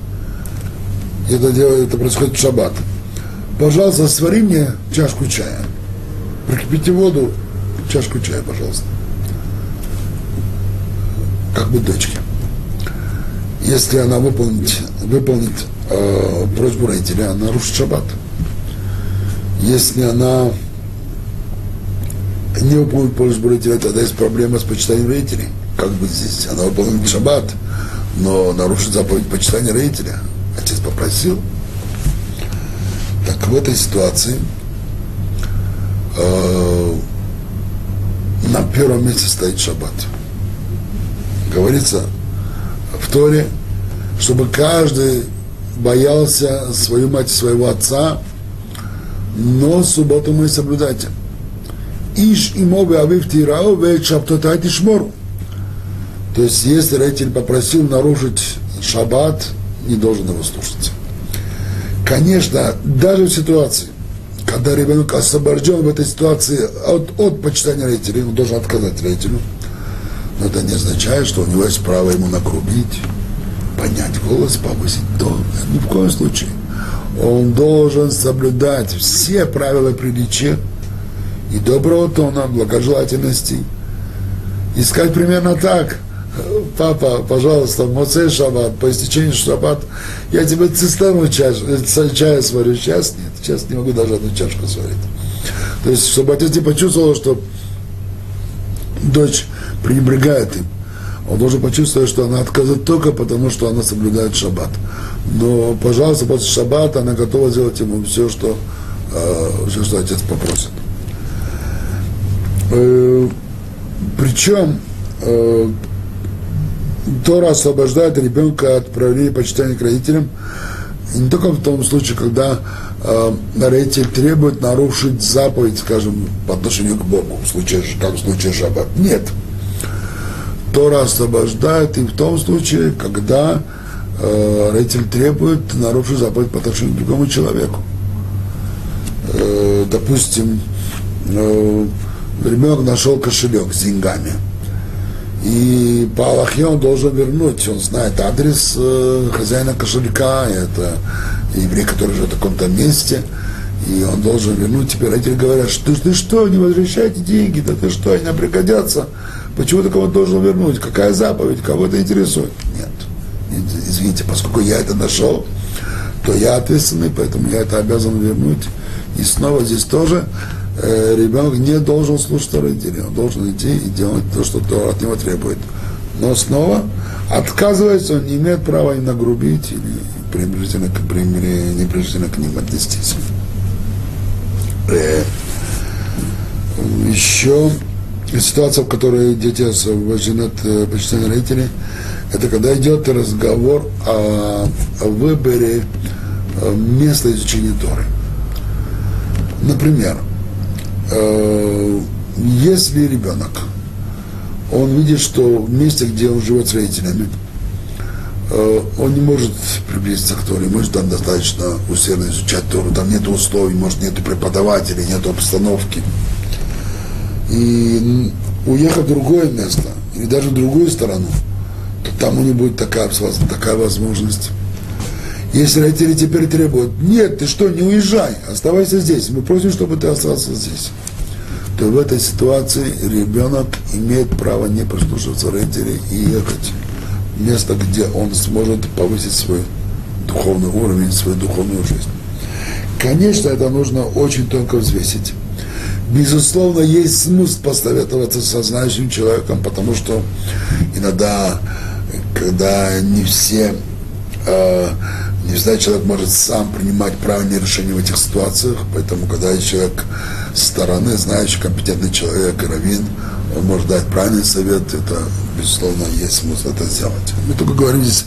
Speaker 1: это, делает, это происходит в шаббат, пожалуйста, свари мне чашку чая, прикипите воду, чашку чая, пожалуйста. Как бы дочке. Если она выполнит, выполнит э, просьбу родителя, она нарушит шаббат. Если она не выполнит просьбу родителя, тогда есть проблема с почитанием родителей. Как бы здесь она выполнит шаббат, но нарушит заповедь почитания родителя. Отец попросил. Так в этой ситуации э, на первом месте стоит шаббат. Говорится в Торе, чтобы каждый боялся свою мать своего отца, но субботу мы соблюдайте. Иш и моби авив тирау веет шаптотай тишмору. То есть, если родитель попросил нарушить шаббат, не должен его слушаться. Конечно, даже в ситуации, когда ребенок освобожден в этой ситуации от, от почитания родителей, он должен отказать родителю. Но это не означает, что у него есть право ему накрубить, поднять голос, повысить тон. Ни в коем случае. Он должен соблюдать все правила приличия и доброго тона, благожелательности. Искать примерно так – папа, пожалуйста, Моцей Шаббат, по истечению Шаббат, я тебе цистерну чая, чая сварю. Сейчас нет, сейчас не могу даже одну чашку сварить. То есть, чтобы отец не почувствовал, что дочь пренебрегает им. Он должен почувствовать, что она отказывает только потому, что она соблюдает шаббат. Но, пожалуйста, после шаббата она готова сделать ему все, что, э, все, что отец попросит. Э, причем э, Тора освобождает ребенка от проявления почитания к родителям, не только в том случае, когда э, родитель требует нарушить заповедь, скажем, по отношению к Богу, в случае, как в случае шаббат. Нет. Тора освобождает и в том случае, когда э, родитель требует нарушить заповедь по отношению к другому человеку. Э, допустим, э, ребенок нашел кошелек с деньгами – и по Аллахе он должен вернуть, он знает адрес э, хозяина кошелька, это еврей, который живет в таком-то месте, и он должен вернуть. Теперь родители говорят, что ты что, не возвращайте деньги, да ты что, они нам пригодятся. Почему ты кого-то должен вернуть? Какая заповедь? Кого это интересует? Нет. Извините, поскольку я это нашел, то я ответственный, поэтому я это обязан вернуть. И снова здесь тоже ребенок не должен слушать родителей, он должен идти и делать то, что то от него требует. Но снова отказывается, он не имеет права им нагрубить или пренебрежительно, пренебрежительно к ним отнестись. Э, еще ситуация, в которой дети освобождены от э, почитания родителей, это когда идет разговор о, о выборе э, места изучения Торы. Например, Э, если ребенок, он видит, что в месте, где он живет с родителями, э, он не может приблизиться к Торе, может там достаточно усердно изучать Тору, там нет условий, может нет преподавателей, нет обстановки. И уехать в другое место, или даже в другую сторону, то там у него будет такая, такая возможность. Если родители теперь требуют, нет, ты что, не уезжай, оставайся здесь, мы просим, чтобы ты остался здесь, то в этой ситуации ребенок имеет право не послушаться родителей и ехать в место, где он сможет повысить свой духовный уровень, свою духовную жизнь. Конечно, это нужно очень тонко взвесить. Безусловно, есть смысл посоветоваться со знающим человеком, потому что иногда, когда не все, э, не всегда человек может сам принимать правильные решения в этих ситуациях, поэтому, когда человек со стороны, знающий, компетентный человек, раввин, он может дать правильный совет, это, безусловно, есть смысл это сделать. Мы только говорим здесь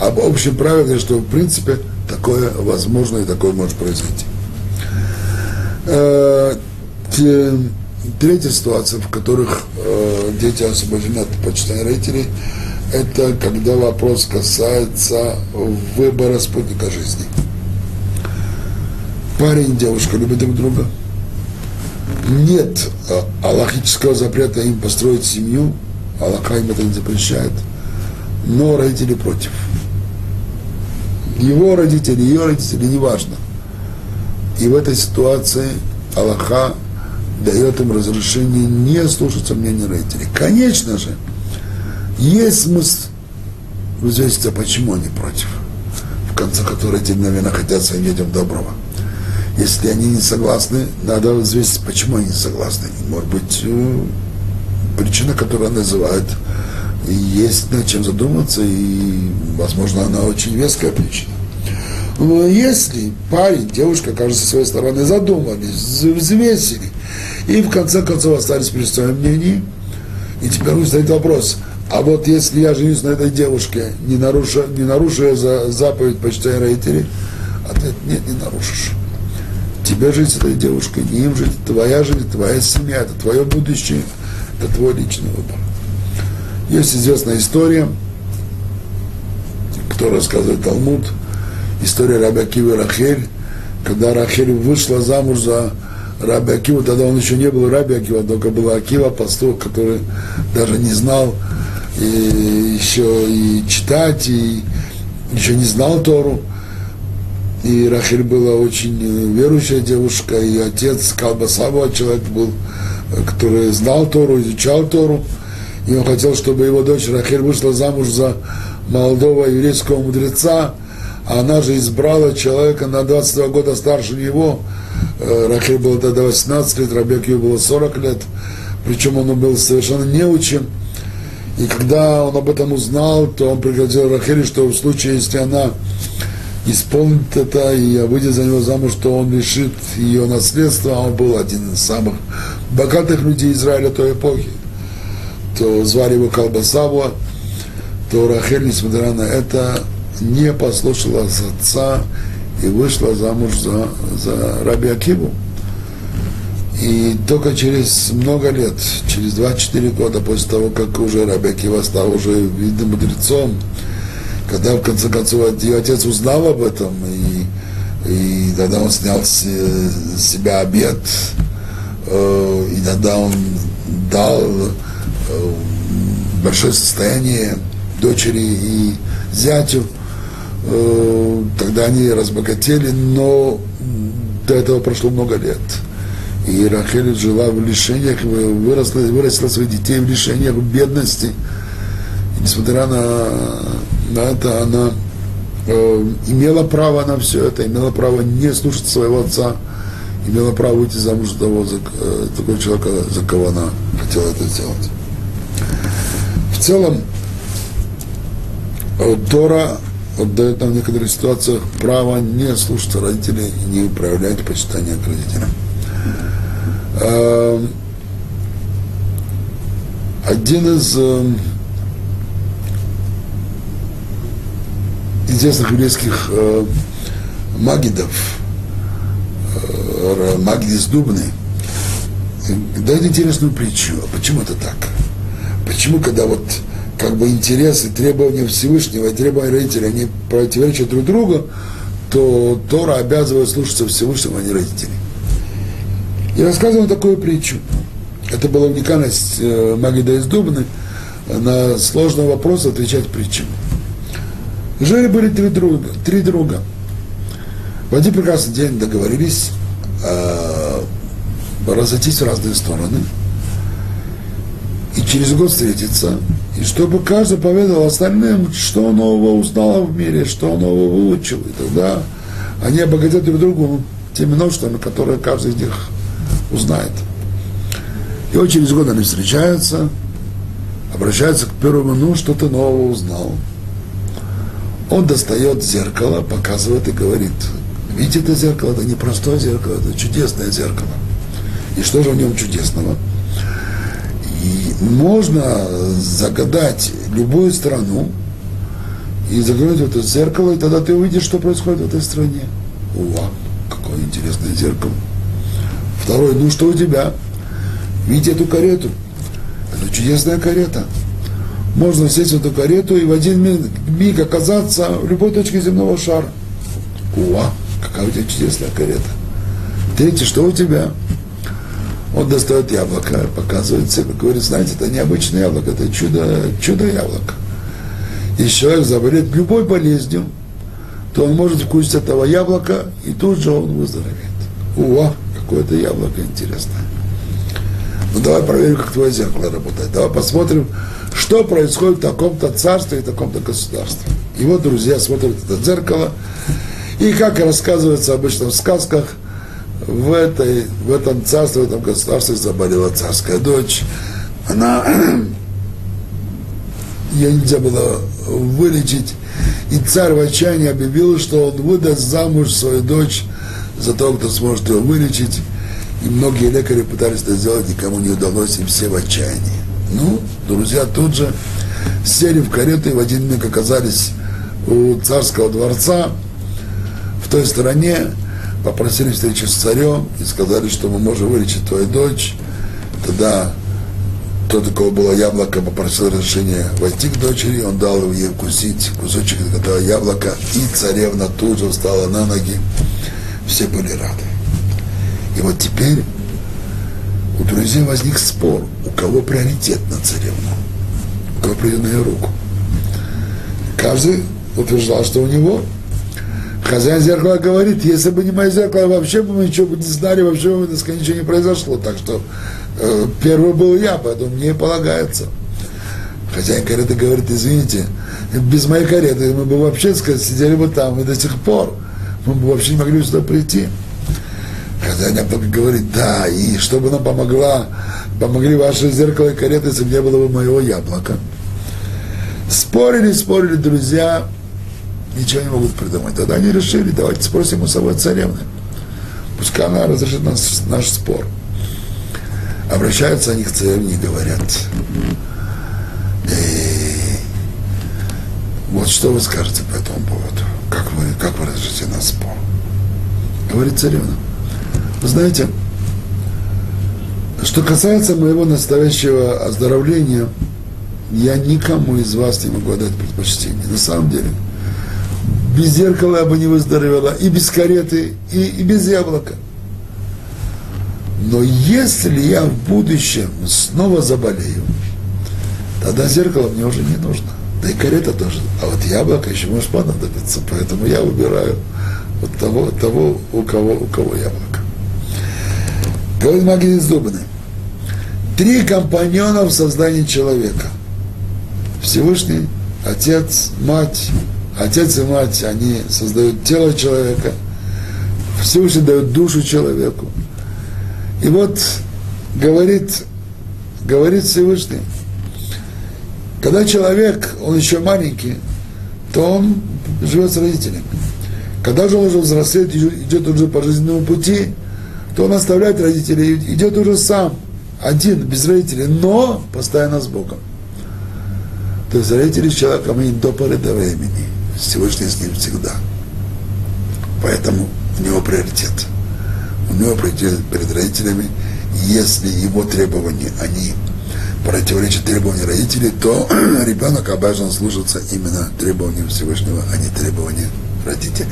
Speaker 1: об общем правиле, что, в принципе, такое возможно и такое может произойти. Э, третья ситуация, в которых э, дети освобождены от почитания родителей, это когда вопрос касается выбора спутника жизни. Парень и девушка любят друг друга. Нет э, аллахического запрета им построить семью, Аллаха им это не запрещает, но родители против. Его родители, ее родители, неважно. И в этой ситуации Аллаха дает им разрешение не слушаться мнения родителей. Конечно же, есть смысл взвеситься, почему они против. В конце концов, родители, наверное, хотят своим детям доброго. Если они не согласны, надо взвесить, почему они не согласны. Может быть, э, причина, которую называют, есть над чем задуматься, и, возможно, она очень веская причина. Но если парень, девушка, кажется, со своей стороны задумались, взвесили, и в конце концов остались при своем мнении, и теперь задать вопрос, а вот если я женюсь на этой девушке, не нарушу, не нарушу за заповедь почитания родителей, ответ нет, не нарушишь. Тебе жить с этой девушкой, не им жить, твоя жизнь, твоя семья, это твое будущее, это твой личный выбор. Есть известная история, которую рассказывает Талмуд – история и Рахель, когда Рахель вышла замуж за Раби Акива, тогда он еще не был Раби Акива, только был Акива, пастух, который даже не знал и еще и читать, и еще не знал Тору. И Рахель была очень верующая девушка, и отец Калбасава, человек был, который знал Тору, изучал Тору, и он хотел, чтобы его дочь Рахель вышла замуж за молодого еврейского мудреца, а она же избрала человека на 22 года старше него. Э, Рахиль был тогда 18 лет, Рабекию было 40 лет, причем он был совершенно неучим. И когда он об этом узнал, то он пригрозил Рахиле, что в случае, если она исполнит это и выйдет за него замуж, то он лишит ее наследства, а он был один из самых богатых людей Израиля той эпохи, то звали его Калбасава, то Рахель, несмотря на это, не послушала отца и вышла замуж за, за Раби Акиву. И только через много лет, через 24 года после того, как уже Раби Акива стал уже видным мудрецом, когда в конце концов ее отец узнал об этом, и, и тогда он снял с, с себя обед, э, и тогда он дал э, большое состояние дочери и зятю, Э, тогда они разбогатели, но до этого прошло много лет. И Рахель жила в лишениях, выросла, вырастила своих детей в лишениях, в бедности. И несмотря на, на это, она э, имела право на все это, имела право не слушать своего отца, имела право выйти замуж за того, за, э, такого человека, за кого она хотела это сделать. В целом, э, Тора отдает нам в некоторых ситуациях право не слушаться родителей и не проявлять почитание к родителям. Эм, один из эм, известных еврейских э, магидов, э, Магидис Дубный, дает интересную притчу. А почему это так? Почему, когда вот как бы интересы, требования Всевышнего и требования родителей, они противоречат друг другу, то Тора обязывает слушаться Всевышнего, а не родителей. И рассказываем такую притчу. Это была уникальность э, Магида из Дубны, на сложный вопрос отвечать притчами. Жили были три друга, три друга. В один прекрасный день договорились э, разойтись в разные стороны – и через год встретиться, и чтобы каждый поведал остальным, что нового узнал в мире, что нового выучил, и тогда они обогатят друг другу теми множествами, которые каждый из них узнает. И вот через год они встречаются, обращаются к первому, ну, что-то нового узнал. Он достает зеркало, показывает и говорит, видите это зеркало, это не простое зеркало, это чудесное зеркало. И что же в нем чудесного? И можно загадать любую страну и заглянуть в это зеркало, и тогда ты увидишь, что происходит в этой стране. Уа, какое интересное зеркало. Второй, ну что у тебя? Видите эту карету? Это чудесная карета. Можно сесть в эту карету и в один миг, оказаться в любой точке земного шара. Уа, какая у тебя чудесная карета. Третий, что у тебя? Он достает яблоко, показывает всем, говорит, знаете, это необычное яблоко, это чудо, чудо яблоко. Если человек заболеет любой болезнью, то он может вкусить этого яблока, и тут же он выздоровеет. Уа, какое-то яблоко интересное. Ну давай проверим, как твое зеркало работает. Давай посмотрим, что происходит в таком-то царстве и таком-то государстве. И вот друзья смотрят это зеркало, и как рассказывается обычно в сказках – в, этой, в этом царстве, в этом государстве заболела царская дочь. Она, ее нельзя было вылечить. И царь в отчаянии объявил, что он выдаст замуж свою дочь за того, кто сможет ее вылечить. И многие лекари пытались это сделать, никому не удалось, и все в отчаянии. Ну, друзья тут же сели в карету и в один миг оказались у царского дворца в той стороне, попросили встречи с царем и сказали, что мы можем вылечить твою дочь. Тогда тот, у кого было яблоко, попросил разрешения войти к дочери, он дал ей вкусить кусочек этого яблока, и царевна тут же встала на ноги. Все были рады. И вот теперь у друзей возник спор, у кого приоритет на царевну, у кого придет на ее руку. Каждый утверждал, что у него Хозяин зеркала говорит, если бы не мое зеркало, вообще бы мы ничего бы не знали, вообще бы ничего не произошло. Так что э, первый был я, поэтому мне полагается. Хозяин кареты говорит, извините, без моей кареты мы бы вообще сказать, сидели бы там и до сих пор. Мы бы вообще не могли сюда прийти. Хозяин только говорит, да, и чтобы нам помогла, помогли ваши зеркало и кареты, если бы не было бы моего яблока. Спорили, спорили друзья, ничего не могут придумать. Тогда они решили, давайте спросим у самой царевны. Пускай она разрешит нас, наш спор. Обращаются они к царевне и говорят, Эй, вот что вы скажете по этому поводу? Как вы, как вы разрешите наш спор? Говорит царевна, вы знаете, что касается моего настоящего оздоровления, я никому из вас не могу дать предпочтение. На самом деле, без зеркала я бы не выздоровела, и без кареты, и, и без яблока. Но если я в будущем снова заболею, тогда зеркало мне уже не нужно. Да и карета тоже. А вот яблоко еще может понадобиться. Поэтому я выбираю вот того, того у, кого, у кого яблоко. Говорит Магнит Зубный. Три компаньона в создании человека. Всевышний, Отец, Мать Отец и мать, они создают тело человека, Всевышний дает душу человеку. И вот говорит, говорит Всевышний, когда человек, он еще маленький, то он живет с родителями. Когда же он уже взрослеет, идет уже по жизненному пути, то он оставляет родителей, идет уже сам, один, без родителей, но постоянно с Богом. То есть родители с человеком они до поры до времени. Всевышний с ним всегда. Поэтому у него приоритет. У него приоритет перед родителями. Если его требования, они противоречат требованиям родителей, то ребенок обязан слушаться именно требованиям Всевышнего, а не требованиям родителей.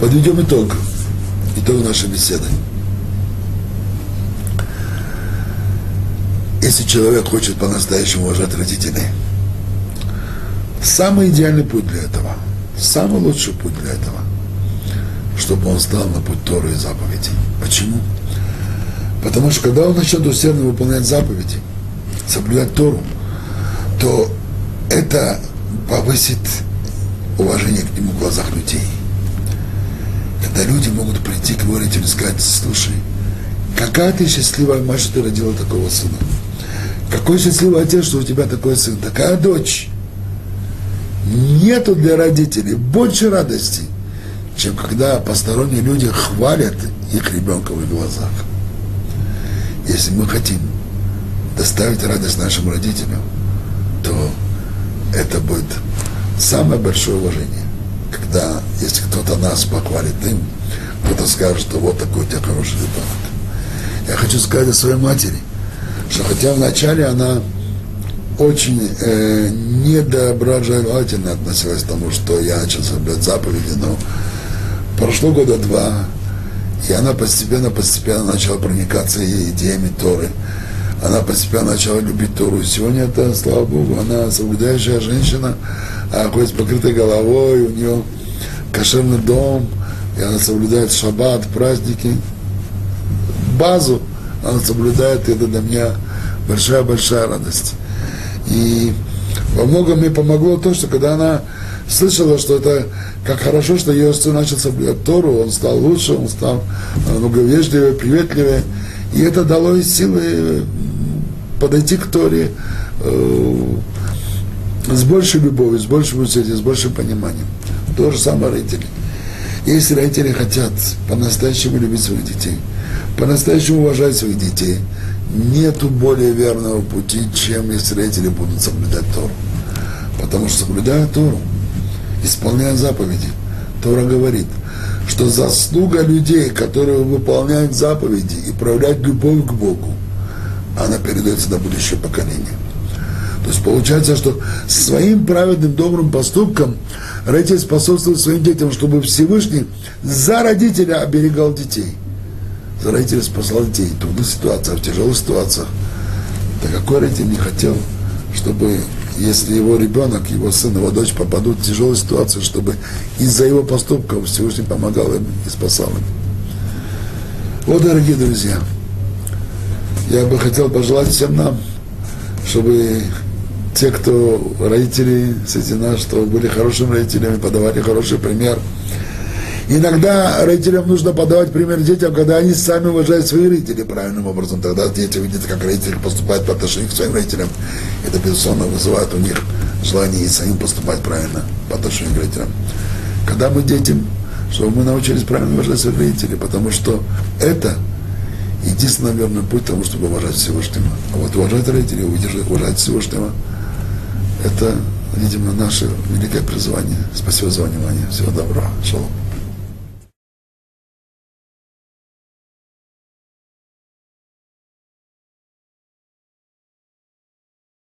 Speaker 1: Подведем итог. Итог нашей беседы. если человек хочет по-настоящему уважать родителей, самый идеальный путь для этого, самый лучший путь для этого, чтобы он стал на путь Торы и заповедей. Почему? Потому что когда он начнет усердно выполнять заповеди, соблюдать Тору, то это повысит уважение к нему в глазах людей. когда люди могут прийти к его родителю и сказать, слушай, какая ты счастливая мать, что ты родила такого сына. Какой счастливый отец, что у тебя такой сын, такая дочь. Нету для родителей больше радости, чем когда посторонние люди хвалят их ребенка в их глазах. Если мы хотим доставить радость нашим родителям, то это будет самое большое уважение. Когда, если кто-то нас похвалит им, кто-то скажет, что вот такой у тебя хороший ребенок. Я хочу сказать о своей матери, что хотя вначале она очень э, недоброжелательно относилась к тому, что я начал соблюдать заповеди, но прошло года два, и она постепенно-постепенно начала проникаться идеями Торы. Она постепенно начала любить Тору. Сегодня это, слава Богу, она соблюдающая женщина, а ходит с покрытой головой, у нее кошерный дом, и она соблюдает шаббат, праздники. Базу она соблюдает, и это для меня большая-большая радость. И во многом мне помогло то, что когда она слышала, что это как хорошо, что ее сын начал соблюдать Тору, он стал лучше, он стал много вежливее, приветливее. И это дало ей силы подойти к Торе э, с большей любовью, с большим усердием, с большим пониманием. То же самое родители. Если родители хотят по-настоящему любить своих детей, по-настоящему уважать своих детей, нету более верного пути, чем если родители будут соблюдать Тору. Потому что соблюдая Тору, исполняя заповеди, Тора говорит, что заслуга людей, которые выполняют заповеди и проявляют любовь к Богу, она передается на будущее поколение. То есть получается, что своим праведным, добрым поступком родитель способствует своим детям, чтобы Всевышний за родителя оберегал детей. За родителя спасал детей в трудных ситуациях, в тяжелых ситуациях. Да какой родитель не хотел, чтобы если его ребенок, его сын, его дочь попадут в тяжелую ситуацию, чтобы из-за его поступков Всевышний помогал им и спасал им. Вот, дорогие друзья, я бы хотел пожелать всем нам, чтобы те, кто родители Сатина, что были хорошими родителями, подавали хороший пример. Иногда родителям нужно подавать пример детям, когда они сами уважают своих родителей правильным образом. Тогда дети видят, как родители поступают по отношению к своим родителям. Это, безусловно, вызывает у них желание и самим поступать правильно по отношению к родителям. Когда мы детям, чтобы мы научились правильно уважать своих родителей, потому что это единственный верный путь к тому, чтобы уважать Всевышнего. А вот уважать родителей, уважать Всевышнего – это, видимо, наше великое призвание. Спасибо за внимание. Всего доброго. Шалом.